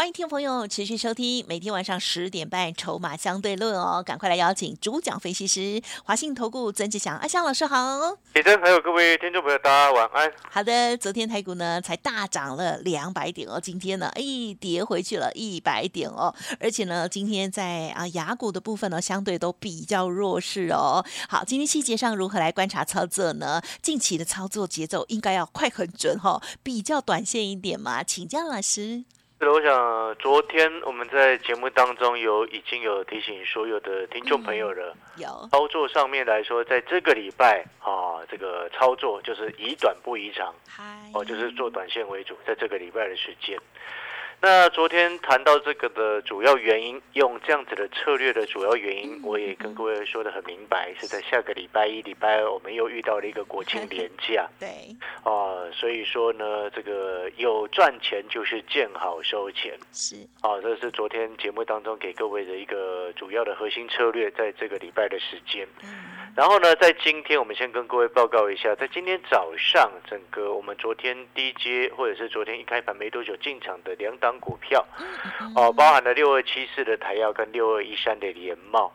欢迎听众朋友持续收听每天晚上十点半《筹码相对论》哦，赶快来邀请主讲分析师华信投顾曾志祥阿香老师好。李真还有各位听众朋友，大家晚安。好的，昨天台股呢才大涨了两百点哦，今天呢哎跌回去了一百点哦，而且呢今天在啊雅股的部分呢相对都比较弱势哦。好，今天细节上如何来观察操作呢？近期的操作节奏应该要快很准哈，比较短线一点嘛，请教老师。我想昨天我们在节目当中有已经有提醒所有的听众朋友了。有操作上面来说，在这个礼拜啊，这个操作就是以短不以长，嗨哦，就是做短线为主，在这个礼拜的时间。那昨天谈到这个的主要原因，用这样子的策略的主要原因，我也跟各位说的很明白，是在下个礼拜一、礼拜二，我们又遇到了一个国庆连假。对。啊，所以说呢，这个有赚钱就是见好收钱。是。啊，这是昨天节目当中给各位的一个主要的核心策略，在这个礼拜的时间。嗯然后呢，在今天我们先跟各位报告一下，在今天早上，整个我们昨天低阶或者是昨天一开盘没多久进场的两档股票，哦、包含了六二七四的台药跟六二一三的联茂，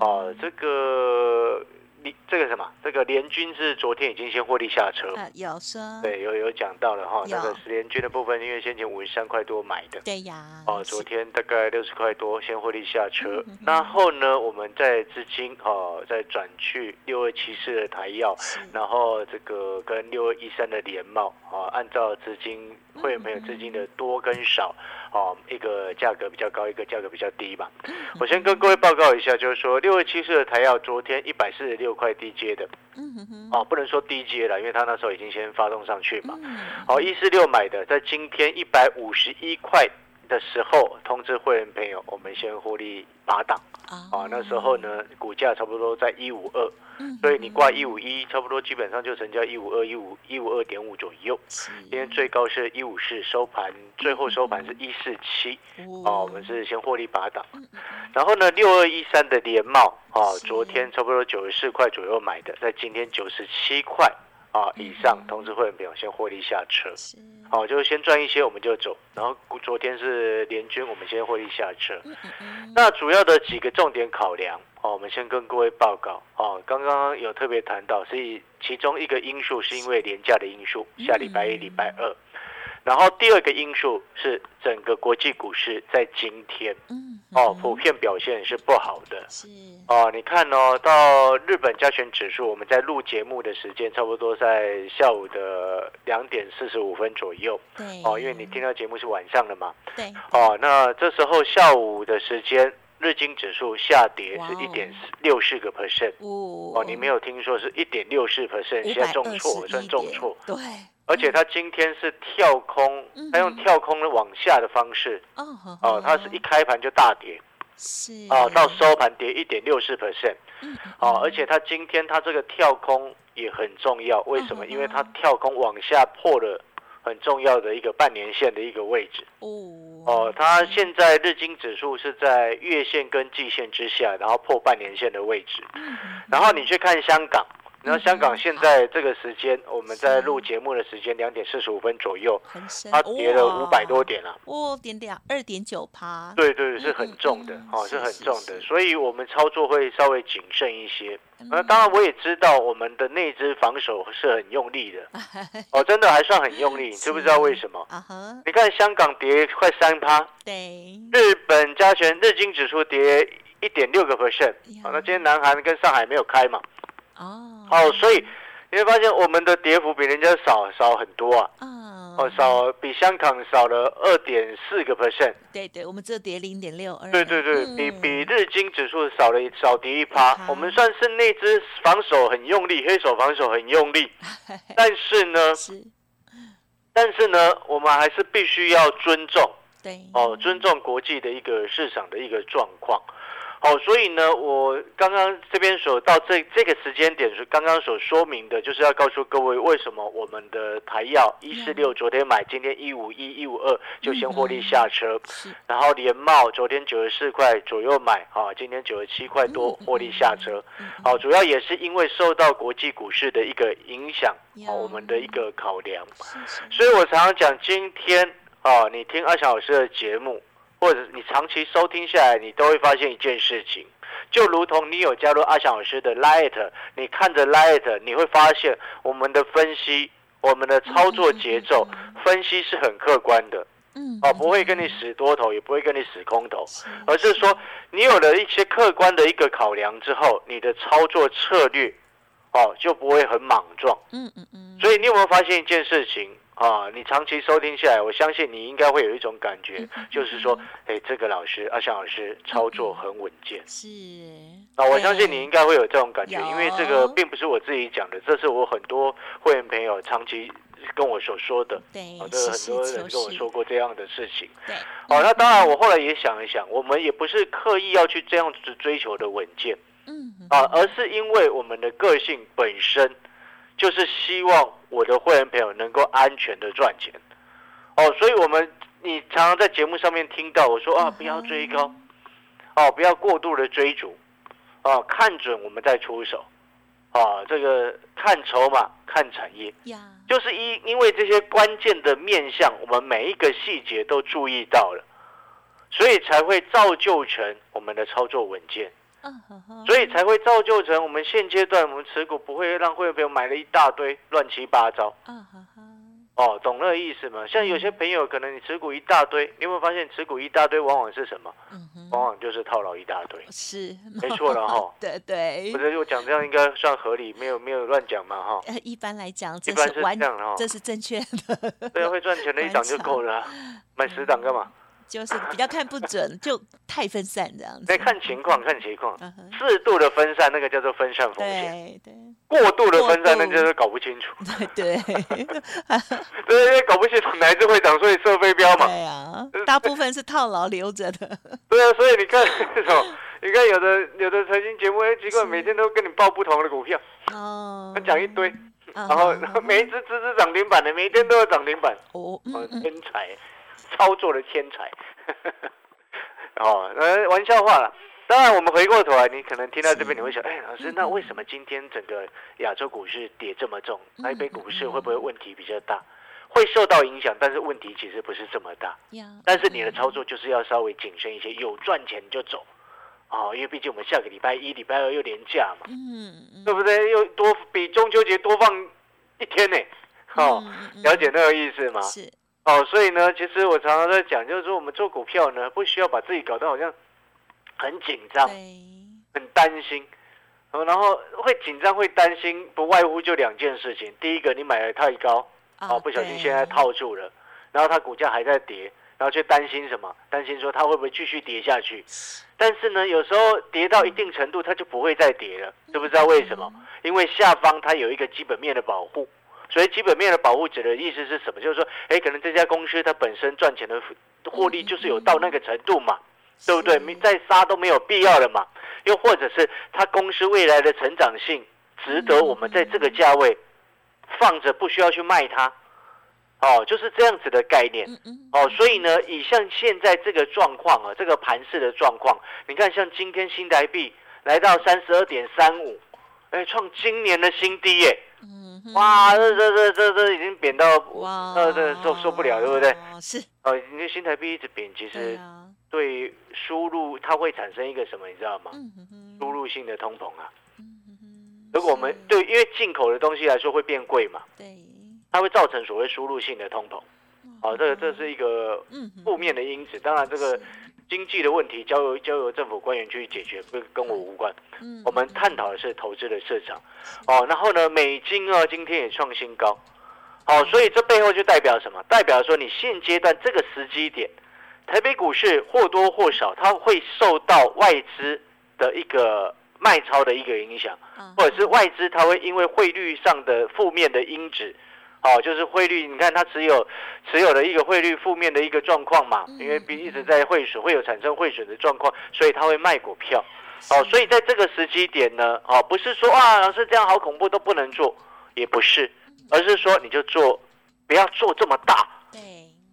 哦、这个你这个什么，这个联军是昨天已经先获利下车，啊有说。对，有有讲到了哈，那个十联军的部分，因为先前五十三块多买的，对呀哦，昨天大概六十块多，先获利下车。然后呢，我们在资金哦，再转去六二七四的台药，然后这个跟六二一三的联茂啊，按照资金会员朋友资金的多跟少，哦，一个价格比较高，一个价格比较低嘛。我先跟各位报告一下，就是说六月七四的台药昨天一百四十六块低阶的，哦，不能说低阶了，因为它那时候已经先发动上去嘛。嗯好，一四六买的，在今天一百五十一块的时候通知会员朋友，我们先获利八档。啊。啊。那时候呢，股价差不多在一五二，嗯所以你挂一五一，差不多基本上就成交一五二、一五一五二点五左右。今天最高是一五四，收盘最后收盘是一四七哦，我们是先获利八档。然后呢，六二一三的联茂啊，昨天差不多九十四块左右买的，在今天九十七块啊以上，通知会员朋友先获利下车。是好，就是先赚一些我们就走，然后昨天是联军，我们先获利下车。那主要的几个重点考量，哦，我们先跟各位报告。哦，刚刚有特别谈到，所以其中一个因素是因为廉价的因素，下礼拜一、礼拜二。然后第二个因素是整个国际股市在今天嗯哦，普遍表现是不好的。是哦，你看哦，到日本加权指数，我们在录节目的时间差不多在下午的两点四十五分左右。对哦，因为你听到节目是晚上的嘛。对哦，那这时候下午的时间，日经指数下跌是一点六四个 percent。哦哦，你没有听说是一点六四 percent，现在重挫，算重挫。对而且它今天是跳空嗯，它用跳空的往下的方式。哦它是一开盘就大跌。是哦，到收盘跌一点六四 percent。哦，而且它今天它这个跳空也很重要，为什么？嗯因为它跳空往下破了很重要的一个半年线的一个位置。哦哦，它现在日经指数是在月线跟季线之下，然后破半年线的位置。嗯然后你去看香港，然后香港现在这个时间，我们在录节目的时间两点四十五分左右，很深它跌了五百多点了。哦点点二点九趴对对，是很重的嗯，哦，是是很重的，所以我们操作会稍微谨慎一些。嗯那当然，我也知道我们的内资防守是很用力的，哦，真的还算很用力，你知不知道为什么？啊哈你看香港跌快三趴，对日本加权日经指数跌一点六个 percent，呀啊，那今天南韩跟上海没有开嘛，哦。哦，所以你会发现我们的跌幅比人家少少很多啊，啊哦，少比香港少了二点四个 percent，对对，我们只有跌零点六二，对对对，嗯。比比日经指数少了少跌一趴，我们算是那只防守很用力，黑手防守很用力，但是呢，是，但是呢，我们还是必须要尊重。对。哦，尊重国际的一个市场的一个状况。好，所以呢，我刚刚这边所到这这个时间点，是刚刚所说明的，就是要告诉各位，为什么我们的台药一四六昨天买，今天一五一一五二就先获利下车，然后联茂昨天九十四块左右买，啊，今天九十七块多获利下车，好，主要也是因为受到国际股市的一个影响，啊，我们的一个考量，所以我常常讲，今天啊，你听阿翔老师的节目。或者你长期收听下来，你都会发现一件事情，就如同你有加入阿翔老师的 Light，你看着 Light，你会发现我们的分析、我们的操作节奏分析是很客观的，嗯，哦，不会跟你死多头，也不会跟你死空头，而是说你有了一些客观的一个考量之后，你的操作策略，哦，就不会很莽撞，嗯嗯嗯，所以你有没有发现一件事情？啊，你长期收听下来，我相信你应该会有一种感觉，就是说，哎，这个老师阿翔老师操作很稳健。是。啊，我相信你应该会有这种感觉，因为这个并不是我自己讲的，这是我很多会员朋友长期跟我所说的。对。这很多人跟我说过这样的事情。对。哦，那当然，我后来也想一想，我们也不是刻意要去这样子追求的稳健。嗯。啊，而是因为我们的个性本身。就是希望我的会员朋友能够安全的赚钱，哦，所以我们你常常在节目上面听到我说啊，不要追高，哦，不要过度的追逐，哦，看准我们再出手，啊，这个看筹码，看产业，就是因因为这些关键的面向，我们每一个细节都注意到了，所以才会造就成我们的操作稳健。所以才会造就成我们现阶段我们持股不会让会员朋友买了一大堆乱七八糟。哦，懂那个意思吗？像有些朋友可能你持股一大堆，你有没有发现持股一大堆往往是什么？往往就是套牢一大堆。是，没错了哈。对对。或者我讲这样应该算合理，没有没有乱讲嘛哈。一般来讲，一般是这样哈，这是正确的。对啊，会赚钱的一档就够了，买十档干嘛？就是比较看不准，就太分散这样子。得看情况，看情况，适度的分散，那个叫做分散风险。对对。过度的分散，那就是搞不清楚。对对。对，因为搞不清楚哪一只会涨，所以设飞镖嘛。对啊。大部分是套牢留着的。对啊，所以你看这种，你看有的有的财经节目，哎，奇怪，每天都跟你报不同的股票。哦。他讲一堆，然后每一只只只涨停板的，每天都有涨停板。哦。天才。操作的天才，哦，呃，玩笑话了。当然，我们回过头来，你可能听到这边，你会想，哎，老师，那为什么今天整个亚洲股市跌这么重？台北股市会不会问题比较大？会受到影响，但是问题其实不是这么大。但是你的操作就是要稍微谨慎一些，有赚钱就走，哦，因为毕竟我们下个礼拜一、礼拜二又连假嘛，嗯，对不对？又多比中秋节多放一天呢，哦，了解那个意思吗？是。哦，所以呢，其实我常常在讲，就是说我们做股票呢，不需要把自己搞得好像很紧张、很担心，然后会紧张、会担心，不外乎就两件事情。第一个，你买的太高，哦，不小心现在套住了，然后它股价还在跌，然后就担心什么？担心说它会不会继续跌下去？但是呢，有时候跌到一定程度，它就不会再跌了，知不知道为什么？因为下方它有一个基本面的保护。所以基本面的保护者的意思是什么？就是说，哎，可能这家公司它本身赚钱的获利就是有到那个程度嘛，对不对？你再杀都没有必要了嘛。又或者是它公司未来的成长性值得我们在这个价位放着，不需要去卖它。哦，就是这样子的概念。哦，所以呢，以像现在这个状况啊，这个盘势的状况，你看，像今天新台币来到三十二点三五，哎，创今年的新低耶。哇，这这这这这已经贬到哇，呃，这受受不了，对不对？是哦，你的新台币一直贬，其实对输入它会产生一个什么，你知道吗？输入性的通膨啊。如果我们对，因为进口的东西来说会变贵嘛，对，它会造成所谓输入性的通膨。哦，这个这是一个负面的因子。当然，这个。经济的问题交由交由政府官员去解决，跟跟我无关。嗯，我们探讨的是投资的市场。哦，然后呢，美金啊，今天也创新高。好，所以这背后就代表什么？代表说你现阶段这个时机点，台北股市或多或少它会受到外资的一个卖超的一个影响，或者是外资它会因为汇率上的负面的因子，哦，就是汇率，你看它持有持有的一个汇率负面的一个状况嘛，因为一直在汇损，会有产生汇损的状况，所以它会卖股票。哦，所以在这个时机点呢，哦，不是说啊，老师这样好恐怖都不能做，也不是，而是说你就做，不要做这么大。对。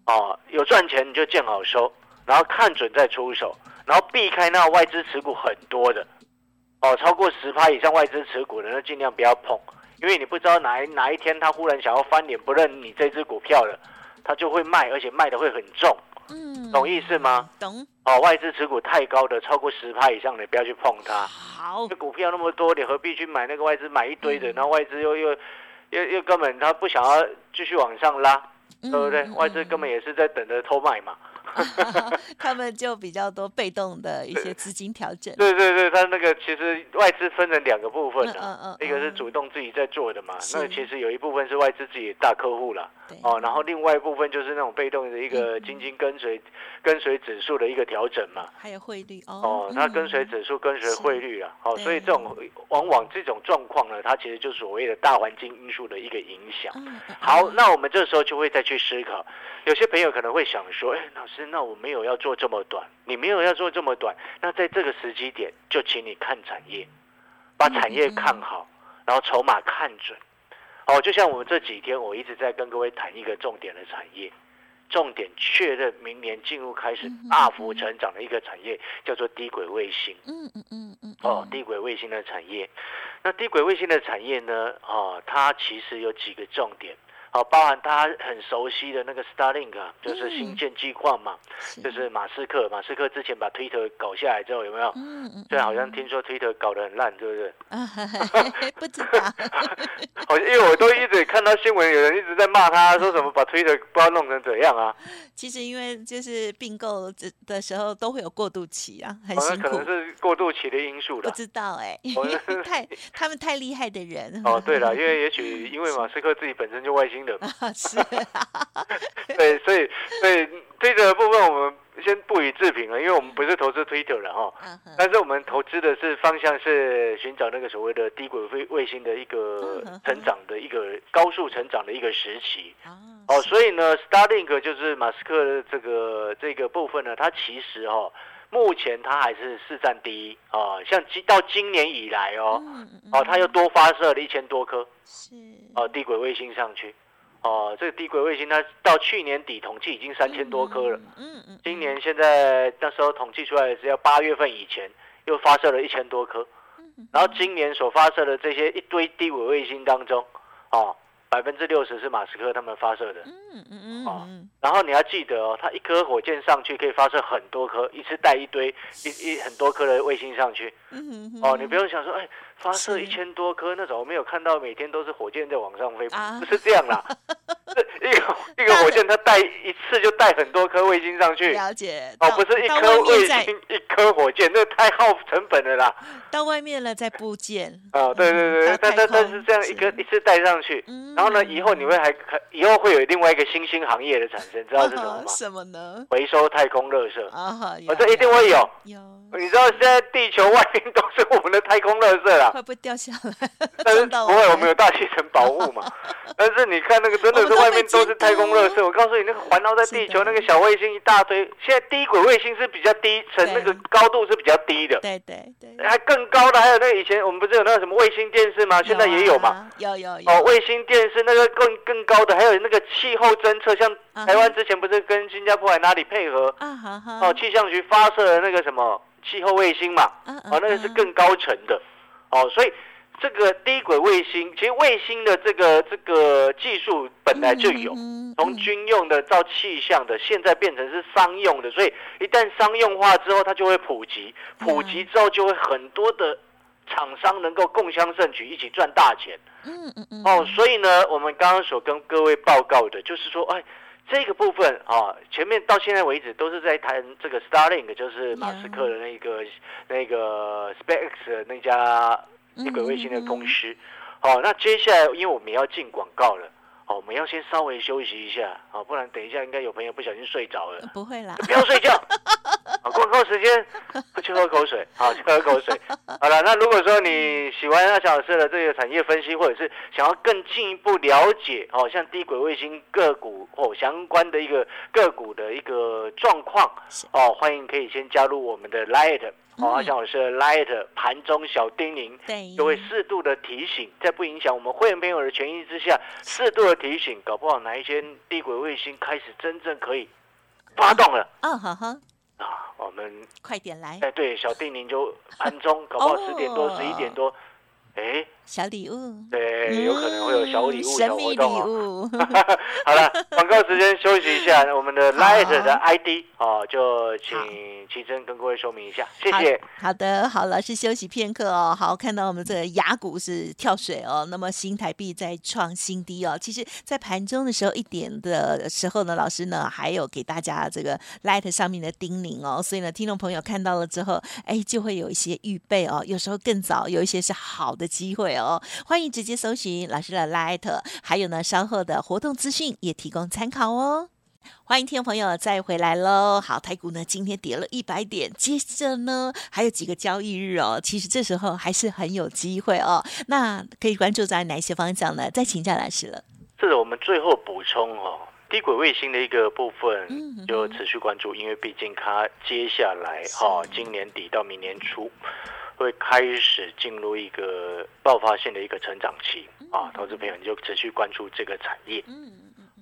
哦，有赚钱你就见好收，然后看准再出手，然后避开那外资持股很多的，哦，超过十趴以上外资持股的，那尽量不要碰。因为你不知道哪一哪一天他忽然想要翻脸不认你这只股票了，他就会卖，而且卖的会很重，嗯，懂意思吗？懂。哦，外资持股太高的，超过十趴以上的，不要去碰它。好。这股票那么多，你何必去买那个外资买一堆的？然后外资又又又又根本他不想要继续往上拉，对不对？外资根本也是在等着偷卖嘛。他们就比较多被动的一些资金调整。对对对，他那个其实外资分成两个部分的，一个是主动自己在做的嘛，那其实有一部分是外资自己的大客户了，哦，然后另外一部分就是那种被动的一个基金跟随跟随指数的一个调整嘛。还有汇率哦。哦，它跟随指数跟随汇率啊，哦，所以这种往往这种状况呢，它其实就所谓的大环境因素的一个影响。好，那我们这时候就会再去思考，有些朋友可能会想说，哎，老师。那我没有要做这么短，你没有要做这么短，那在这个时机点，就请你看产业，把产业看好，然后筹码看准。哦，就像我们这几天，我一直在跟各位谈一个重点的产业，重点确认明年进入开始大幅成长的一个产业，叫做低轨卫星。嗯嗯嗯嗯。哦，低轨卫星的产业，那低轨卫星的产业呢？哦，它其实有几个重点。好，包含他很熟悉的那个 Starlink，就是星舰计划嘛，就是马斯克。马斯克之前把 Twitter 搞下来之后，有没有？嗯嗯。对，好像听说 Twitter 搞得很烂，对不对？不知道。好像，因为我都一直看到新闻，有人一直在骂他，说什么把 Twitter 不知道弄成怎样啊。其实因为就是并购的时候都会有过渡期啊，很辛苦。可能是过渡期的因素了。不知道哎，太他们太厉害的人。哦，对了，因为也许因为马斯克自己本身就外星。是，对，所以，所以推特的部分我们先不予置评了，因为我们不是投资 Twitter 了哈。但是我们投资的是方向是寻找那个所谓的低轨卫卫星的一个成长的一个高速成长的一个时期。哦，所以呢，Starlink 就是马斯克的这个这个部分呢，它其实哈。目前它还是市占第一啊，像今到今年以来哦，哦，它又多发射了一千多颗，是哦，低轨卫星上去，哦，这个低轨卫星它到去年底统计已经三千多颗了，嗯嗯，今年现在那时候统计出来只要八月份以前又发射了一千多颗，然后今年所发射的这些一堆低轨卫星当中，哦。百分之六十是马斯克他们发射的，嗯嗯嗯，然后你要记得哦，它一颗火箭上去可以发射很多颗，一次带一堆一一很多颗的卫星上去，嗯嗯哦，你不用想说，哎，发射一千多颗那种，我没有看到每天都是火箭在往上飞，不是这样啦。一个一个火箭，它带一次就带很多颗卫星上去。了解哦，不是一颗卫星一颗火箭，那太耗成本了啦。到外面了再部件。啊，对对对，但但但是这样一个一次带上去，然后呢，以后你会还以后会有另外一个新兴行业的产生，知道是什么吗？什么呢？回收太空垃圾啊，这一定会有。有。你知道现在地球外面都是我们的太空垃圾了，会不会掉下来？但是 不会，我们有大气层保护嘛。但是你看那个真的是外面都是太空垃圾，我告诉你，那个环绕在地球那个小卫星一大堆。现在低轨卫星是比较低层，那个高度是比较低的。对对对。还更高的还有那个以前我们不是有那个什么卫星电视吗？现在也有嘛。有有有。哦，卫星电视那个更更高的，还有那个气候侦测，像台湾之前不是跟新加坡还哪里配合？啊哈哈。哦，气象局发射的那个什么？气候卫星嘛，哦，那个是更高层的，哦，所以这个低轨卫星，其实卫星的这个这个技术本来就有，从军用的到气象的，现在变成是商用的，所以一旦商用化之后，它就会普及，普及之后就会很多的厂商能够共襄盛举，一起赚大钱。嗯嗯嗯。哦，所以呢，我们刚刚所跟各位报告的，就是说，哎。这个部分啊，前面到现在为止都是在谈这个 Starlink，就是马斯克的那个那个 SpaceX 那家低轨卫星的公司。好，那接下来因为我们要进广告了，哦，我们要先稍微休息一下，好，不然等一下应该有朋友不小心睡着了。不会啦，不要睡觉。啊，广告时间去喝口水，好，去喝口水。好了，那如果说你喜欢阿小老师的这个产业分析，或者是想要更进一步了解，哦，像低轨卫星个股哦相关的一个个股的一个状况，哦，欢迎可以先加入我们的 Light，哦，阿小老师的 Light 盘中小叮咛，对，就会适度的提醒，在不影响我们会员朋友的权益之下，适度的提醒，搞不好哪一天低轨卫星开始真正可以发动了，嗯哼哼，啊，我们快点来，哎，对，小弟您就盘中，搞不好十点多、哦十一点多，哎，小礼物，对，有可能会有小礼物、嗯神小秘礼活动哦。物，好了，广告时间休息一下，我们的 Light 的 ID 哦，就请齐珍跟各位说明一下，谢谢。好的，好，老师休息片刻哦。好，看到我们这个雅股是跳水哦，那么新台币在创新低哦。其实，在盘中的时候一点的时候呢，老师呢还有给大家这个 Light 上面的叮咛哦，所以呢，听众朋友看到了之后，哎，就会有一些预备哦。有时候更早，有一些是好的机会哦。欢迎直接搜寻老师的 Light，还有呢稍后的活动资讯也提供参考哦。欢迎听众朋友再回来喽！好，台股呢今天跌了一百点，接着呢还有几个交易日哦，其实这时候还是很有机会哦。那可以关注在哪些方向呢？再请教老师了。这是我们最后补充哦，低轨卫星的一个部分嗯就持续关注，因为毕竟它接下来哦，今年底到明年初会开始进入一个爆发性的一个成长期啊，投资朋友你就持续关注这个产业。嗯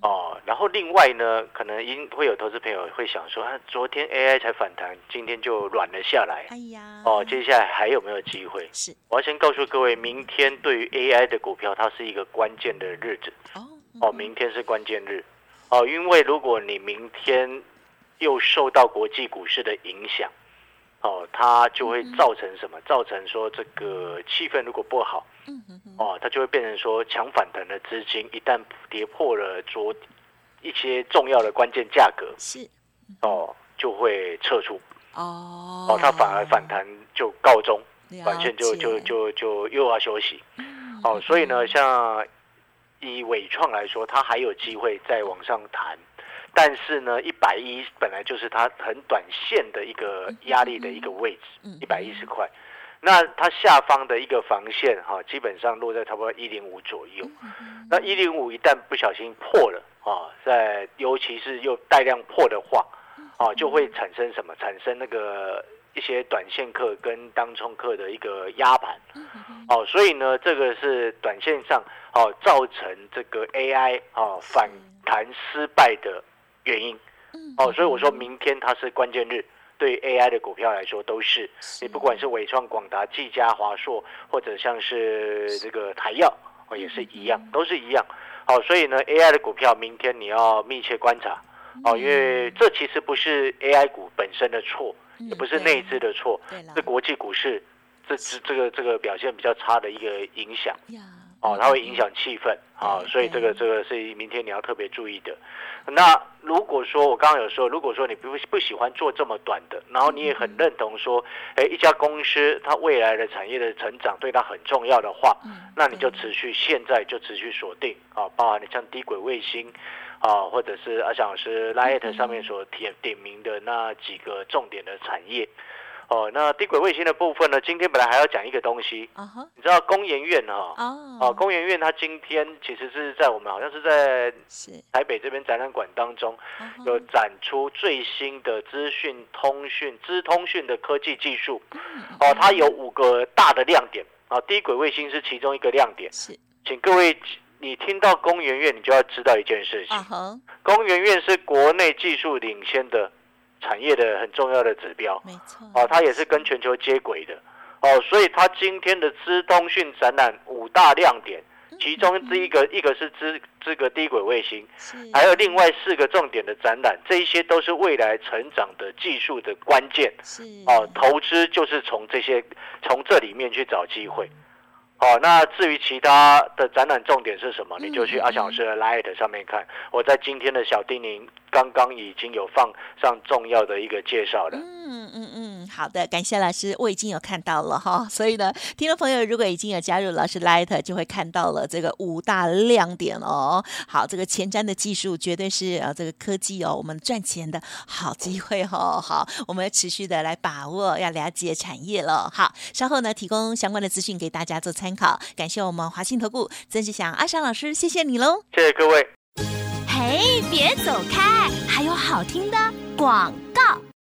哦。然后另外呢，可能因会有投资朋友会想说，啊，昨天 AI 才反弹，今天就软了下来。哎呀，哦，接下来还有没有机会？是。我要先告诉各位，明天对于 AI 的股票，它是一个关键的日子。哦哦，明天是关键日，哦，因为如果你明天又受到国际股市的影响，哦，它就会造成什么？造成说这个气氛如果不好，哦，它就会变成说强反弹的资金一旦跌破了昨一些重要的关键价格，是。哦，就会撤出，哦。哦，它反而反弹就告终，了短线就就就就又要休息。嗯哦，所以呢，像以伟创来说，它还有机会再往上弹，但是呢，一百一本来就是它很短线的一个压力的一个位置嗯，一百一十块。那它下方的一个防线哈、基本上落在差不多一零五左右。嗯那一零五一旦不小心破了啊，在尤其是又带量破的话，啊，就会产生什么？产生那个一些短线客跟当冲客的一个压盘。哦，所以呢，这个是短线上哦造成这个 AI 哦反弹失败的原因。哦，所以我说明天它是关键日，对 AI 的股票来说都是。你不管是伟创、广达、技嘉、华硕，或者像是这个台药，哦也是一样，都是一样。好、所以呢，AI 的股票明天你要密切观察。哦，因为这其实不是 AI 股本身的错，也不是内资的错，是国际股市这这这个这个表现比较差的一个影响。呀哦，它会影响气氛啊、对所以这个这个是明天你要特别注意的。那如果说我刚刚有说，如果说你不不喜欢做这么短的，然后你也很认同说，哎，一家公司它未来的产业的成长对它很重要的话，那你就持续现在就持续锁定啊，包含你像低轨卫星啊，或者是阿翔老师 Light 上面所点点名的那几个重点的产业。哦，那低轨卫星的部分呢，今天本来还要讲一个东西，你知道工研院哈、哦。哦，工研院它今天其实是在我们好像是在台北这边展览馆当中有展出最新的资讯通讯、资通讯的科技技术。嗯哦，它有五个大的亮点。啊，低轨卫星是其中一个亮点。是。请各位，你听到工研院，你就要知道一件事情。工研院是国内技术领先的产业的很重要的指标。没错。哦，它也是跟全球接轨的。哦，所以它今天的资通讯展览五大亮点，其中第一个一个是资这个低轨卫星，是。还有另外四个重点的展览，这一些都是未来成长的技术的关键。是。哦。投资就是从这些从这里面去找机会好，那至于其他的展览重点是什么，你就去嗯阿翔老师的 Light 上面看。我在今天的小叮咛刚刚已经有放上重要的一个介绍了。嗯嗯嗯，好的，感谢老师，我已经有看到了哈。所以呢，听众朋友如果已经有加入老师 Light，就会看到了这个五大亮点哦。好，这个前瞻的技术绝对是呃这个科技哦，我们赚钱的好机会哦。好，我们要持续的来把握，要了解产业了。好，稍后呢提供相关的资讯给大家做参考。感谢我们华信投顾曾志祥阿翔老师，谢谢你喽。谢谢各位。嘿，别走开，还有好听的广